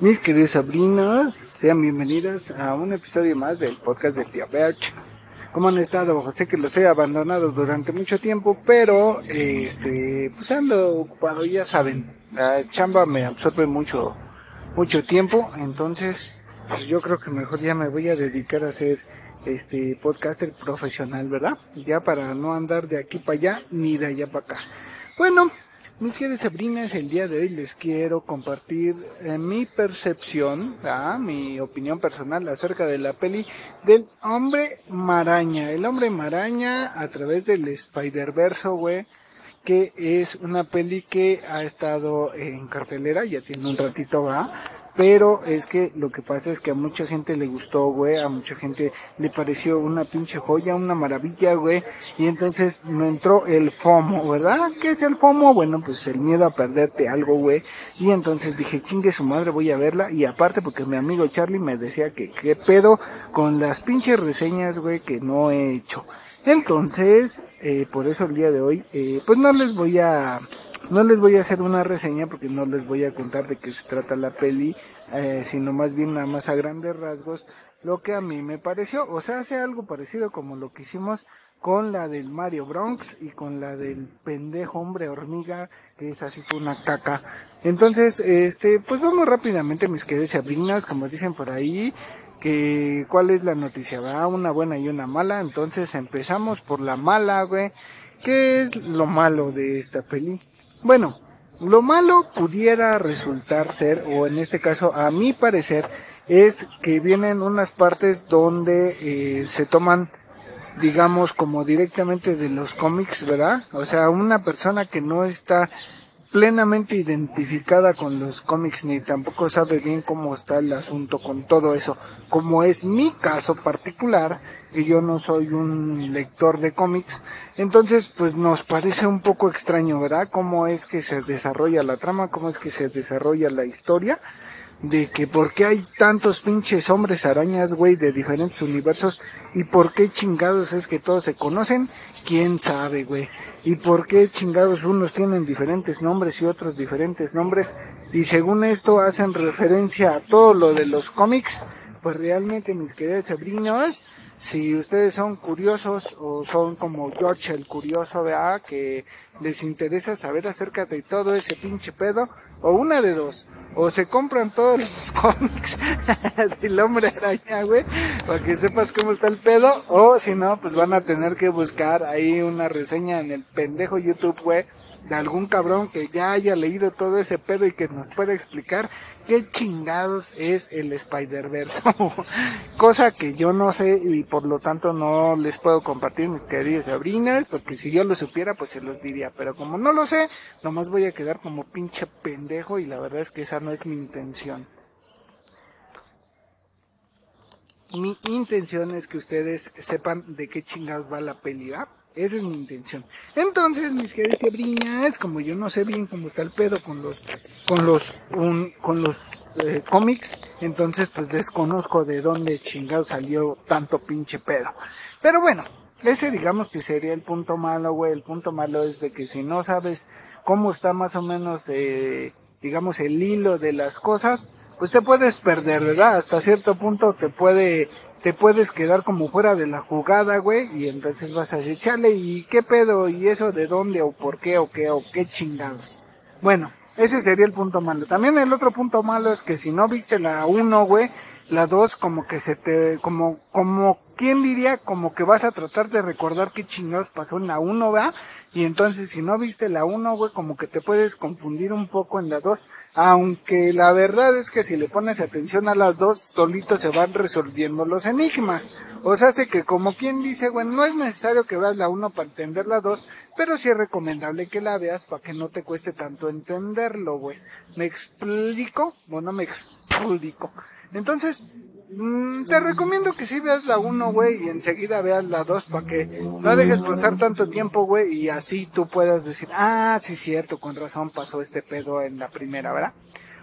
Mis queridos sobrinos, sean bienvenidos a un episodio más del podcast de Tía Berch. ¿Cómo han estado? Sé que los he abandonado durante mucho tiempo, pero este, pues ando ocupado, ya saben. La chamba me absorbe mucho, mucho tiempo, entonces, pues yo creo que mejor ya me voy a dedicar a ser este podcaster profesional, ¿verdad? Ya para no andar de aquí para allá ni de allá para acá. Bueno, mis queridas sobrinas, el día de hoy les quiero compartir eh, mi percepción, mi opinión personal acerca de la peli del hombre maraña. El hombre maraña a través del Spider-Verse, güey, que es una peli que ha estado en cartelera, ya tiene un ratito, ¿va? Pero es que lo que pasa es que a mucha gente le gustó, güey, a mucha gente le pareció una pinche joya, una maravilla, güey. Y entonces me entró el FOMO, ¿verdad? ¿Qué es el FOMO? Bueno, pues el miedo a perderte algo, güey. Y entonces dije, chingue su madre, voy a verla. Y aparte porque mi amigo Charlie me decía que qué pedo con las pinches reseñas, güey, que no he hecho. Entonces, eh, por eso el día de hoy, eh, pues no les voy a no les voy a hacer una reseña porque no les voy a contar de qué se trata la peli, eh, sino más bien nada más a grandes rasgos lo que a mí me pareció. O sea, hace algo parecido como lo que hicimos con la del Mario Bronx y con la del pendejo hombre hormiga, que es así fue una caca. Entonces, este, pues vamos rápidamente, mis queridos chabrinas, como dicen por ahí, que cuál es la noticia, va una buena y una mala. Entonces empezamos por la mala, güey. ¿Qué es lo malo de esta peli? Bueno, lo malo pudiera resultar ser, o en este caso a mi parecer, es que vienen unas partes donde eh, se toman, digamos, como directamente de los cómics, ¿verdad? O sea, una persona que no está plenamente identificada con los cómics ni tampoco sabe bien cómo está el asunto con todo eso, como es mi caso particular, que yo no soy un lector de cómics, entonces pues nos parece un poco extraño, ¿verdad? Cómo es que se desarrolla la trama, cómo es que se desarrolla la historia, de que por qué hay tantos pinches hombres arañas, güey, de diferentes universos, y por qué chingados es que todos se conocen, quién sabe, güey. Y por qué chingados unos tienen diferentes nombres y otros diferentes nombres, y según esto hacen referencia a todo lo de los cómics, pues realmente mis queridos sobrinos, si ustedes son curiosos o son como George el curioso, vea, que les interesa saber acerca de todo ese pinche pedo, o una de dos, o se compran todos los cómics del hombre araña, güey, para que sepas cómo está el pedo, o si no, pues van a tener que buscar ahí una reseña en el pendejo YouTube, güey, de algún cabrón que ya haya leído todo ese pedo y que nos pueda explicar qué chingados es el Spider-Verse. Cosa que yo no sé y por lo tanto no les puedo compartir mis queridas sobrinas, porque si yo lo supiera pues se los diría, pero como no lo sé, nomás voy a quedar como pinche pendejo y la verdad es que esa no es mi intención. Mi intención es que ustedes sepan de qué chingados va la peli. Esa es mi intención. Entonces, mis queridas quebriñas, como yo no sé bien cómo está el pedo con los, con los, con los eh, cómics, entonces pues desconozco de dónde chingado salió tanto pinche pedo. Pero bueno, ese digamos que sería el punto malo, güey. El punto malo es de que si no sabes cómo está más o menos, eh, digamos, el hilo de las cosas, pues te puedes perder, ¿verdad? Hasta cierto punto te puede te puedes quedar como fuera de la jugada, güey, y entonces vas a decir, chale, ¿y qué pedo? ¿Y eso de dónde? ¿O por qué? ¿O qué? ¿O qué chingados? Bueno, ese sería el punto malo. También el otro punto malo es que si no viste la 1, güey, la 2 como que se te, como, como, ¿quién diría? Como que vas a tratar de recordar qué chingados pasó en la 1, ¿verdad? Y entonces si no viste la 1, güey, como que te puedes confundir un poco en la 2. Aunque la verdad es que si le pones atención a las dos, solitos se van resolviendo los enigmas. O sea, hace que como quien dice, bueno, no es necesario que veas la 1 para entender la 2, pero sí es recomendable que la veas para que no te cueste tanto entenderlo, güey. ¿Me explico? Bueno, me explico. Entonces, mm, te recomiendo que si veas la 1, güey, y enseguida veas la 2 para que no dejes pasar tanto tiempo, güey, y así tú puedas decir, ah, sí, cierto, con razón pasó este pedo en la primera, ¿verdad?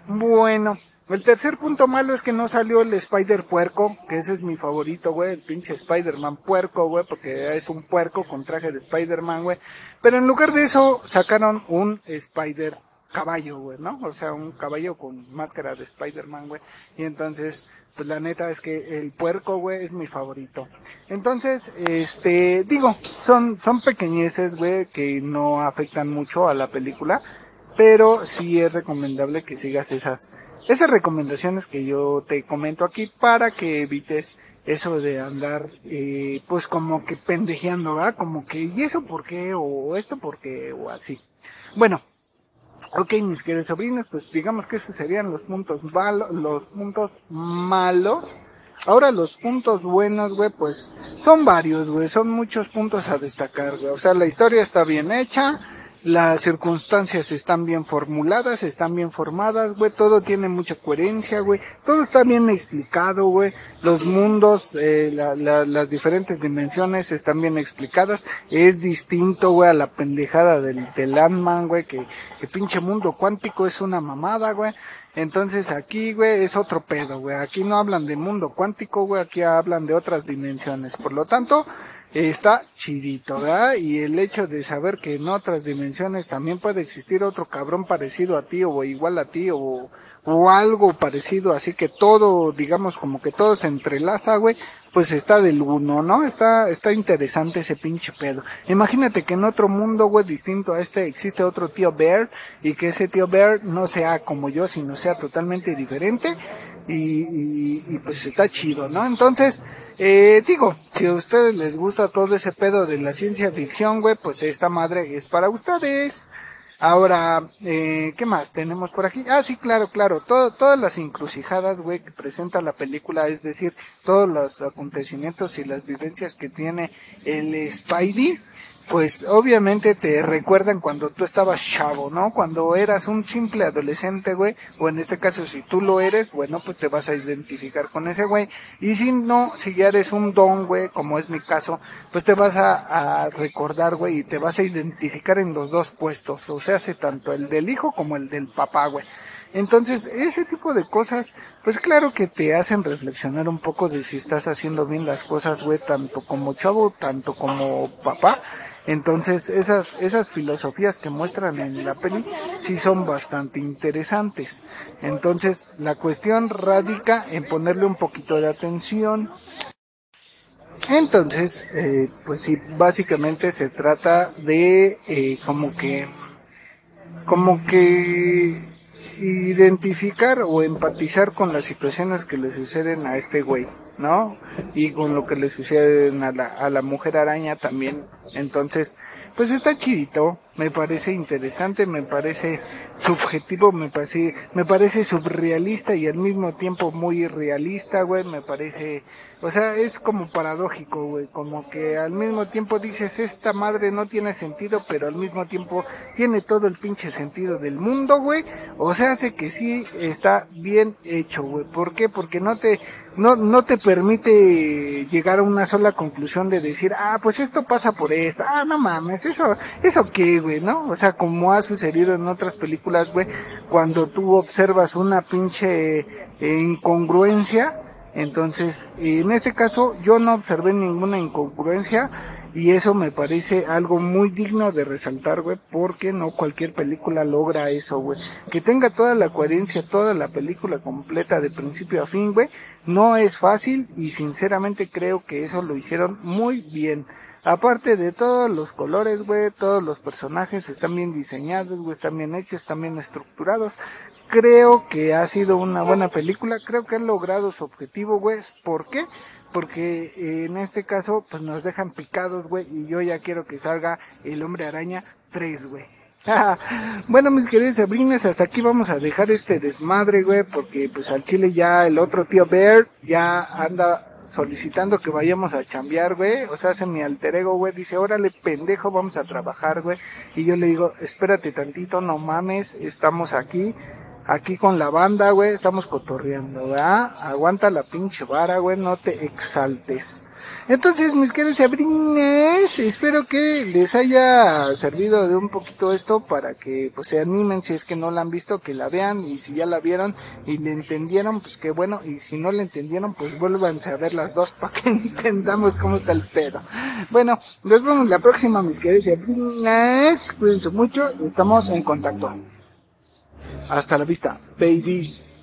Bueno, el tercer punto malo es que no salió el Spider Puerco, que ese es mi favorito, güey, el pinche Spider-Man puerco, güey, porque es un puerco con traje de Spider-Man, güey. Pero en lugar de eso, sacaron un Spider caballo, güey, ¿no? O sea, un caballo con máscara de Spider-Man, güey. Y entonces, pues la neta es que el puerco, güey, es mi favorito. Entonces, este, digo, son, son pequeñeces, güey, que no afectan mucho a la película, pero sí es recomendable que sigas esas, esas recomendaciones que yo te comento aquí para que evites eso de andar, eh, pues como que pendejeando, ¿verdad? Como que, ¿y eso por qué? O esto por qué? O así. Bueno, Ok, mis queridos sobrinos, pues digamos que esos serían los puntos malos, los puntos malos. Ahora los puntos buenos, güey, pues son varios, güey, son muchos puntos a destacar, güey. O sea, la historia está bien hecha, las circunstancias están bien formuladas, están bien formadas, güey, todo tiene mucha coherencia, güey, todo está bien explicado, güey, los mundos, eh, la, la, las diferentes dimensiones están bien explicadas, es distinto, güey, a la pendejada del, del güey, que, que pinche mundo cuántico es una mamada, güey, entonces aquí, güey, es otro pedo, güey, aquí no hablan de mundo cuántico, güey, aquí hablan de otras dimensiones, por lo tanto, está chidito, ¿verdad? Y el hecho de saber que en otras dimensiones también puede existir otro cabrón parecido a ti o igual a ti o, o algo parecido, así que todo, digamos, como que todo se entrelaza, güey, pues está del uno, ¿no? Está, está interesante ese pinche pedo. Imagínate que en otro mundo, güey, distinto a este, existe otro tío Bear y que ese tío Bear no sea como yo, sino sea totalmente diferente y, y, y pues está chido, ¿no? Entonces, eh, digo, si a ustedes les gusta todo ese pedo de la ciencia ficción, güey, pues esta madre es para ustedes. Ahora, eh, ¿qué más tenemos por aquí? Ah, sí, claro, claro. Todo, todas las encrucijadas, güey, que presenta la película, es decir, todos los acontecimientos y las vivencias que tiene el Spidey, pues obviamente te recuerdan cuando tú estabas chavo, ¿no? Cuando eras un simple adolescente, güey, o en este caso si tú lo eres, bueno, pues te vas a identificar con ese güey. Y si no, si ya eres un don, güey, como es mi caso, pues te vas a, recordar, güey, y te vas a identificar en los dos puestos, o sea, hace tanto el del hijo como el del papá, güey. Entonces, ese tipo de cosas, pues claro que te hacen reflexionar un poco de si estás haciendo bien las cosas, güey, tanto como chavo, tanto como papá. Entonces, esas, esas filosofías que muestran en la peli sí son bastante interesantes. Entonces, la cuestión radica en ponerle un poquito de atención. Entonces, eh, pues sí, básicamente se trata de eh, como que, como que identificar o empatizar con las situaciones que le suceden a este güey, ¿no? Y con lo que le suceden a la, a la mujer araña también. Entonces, pues está chidito, me parece interesante, me parece subjetivo, me parece, me parece surrealista y al mismo tiempo muy realista, güey, me parece, o sea, es como paradójico, güey, como que al mismo tiempo dices, esta madre no tiene sentido, pero al mismo tiempo tiene todo el pinche sentido del mundo, güey, o sea, hace que sí está bien hecho, güey, ¿por qué? Porque no te, no, no te permite llegar a una sola conclusión de decir, ah, pues esto pasa por esto, ah, no mames, eso, eso qué, güey, ¿no? O sea, como ha sucedido en otras películas, güey, cuando tú observas una pinche eh, incongruencia, entonces, en este caso, yo no observé ninguna incongruencia, y eso me parece algo muy digno de resaltar, güey, porque no cualquier película logra eso, güey. Que tenga toda la coherencia, toda la película completa de principio a fin, güey, no es fácil y sinceramente creo que eso lo hicieron muy bien. Aparte de todos los colores, güey, todos los personajes están bien diseñados, güey, están bien hechos, están bien estructurados. Creo que ha sido una buena película, creo que han logrado su objetivo, güey. ¿Por qué? Porque eh, en este caso, pues nos dejan picados, güey, y yo ya quiero que salga el hombre araña 3, güey. bueno, mis queridos sabrines, hasta aquí vamos a dejar este desmadre, güey, porque pues al chile ya el otro tío Bear ya anda solicitando que vayamos a chambear, güey. O sea, hace mi alter ego, güey. Dice, órale, pendejo, vamos a trabajar, güey. Y yo le digo, espérate tantito, no mames, estamos aquí aquí con la banda, güey, estamos cotorreando, ¿verdad? Aguanta la pinche vara, güey, no te exaltes. Entonces, mis queridos sabrines, espero que les haya servido de un poquito esto para que pues se animen si es que no la han visto, que la vean y si ya la vieron y le entendieron, pues qué bueno, y si no le entendieron, pues vuélvanse a ver las dos para que entendamos cómo está el pedo. Bueno, nos vemos la próxima, mis queridos sabrines, cuídense mucho, estamos en contacto. Hasta la vista, babies.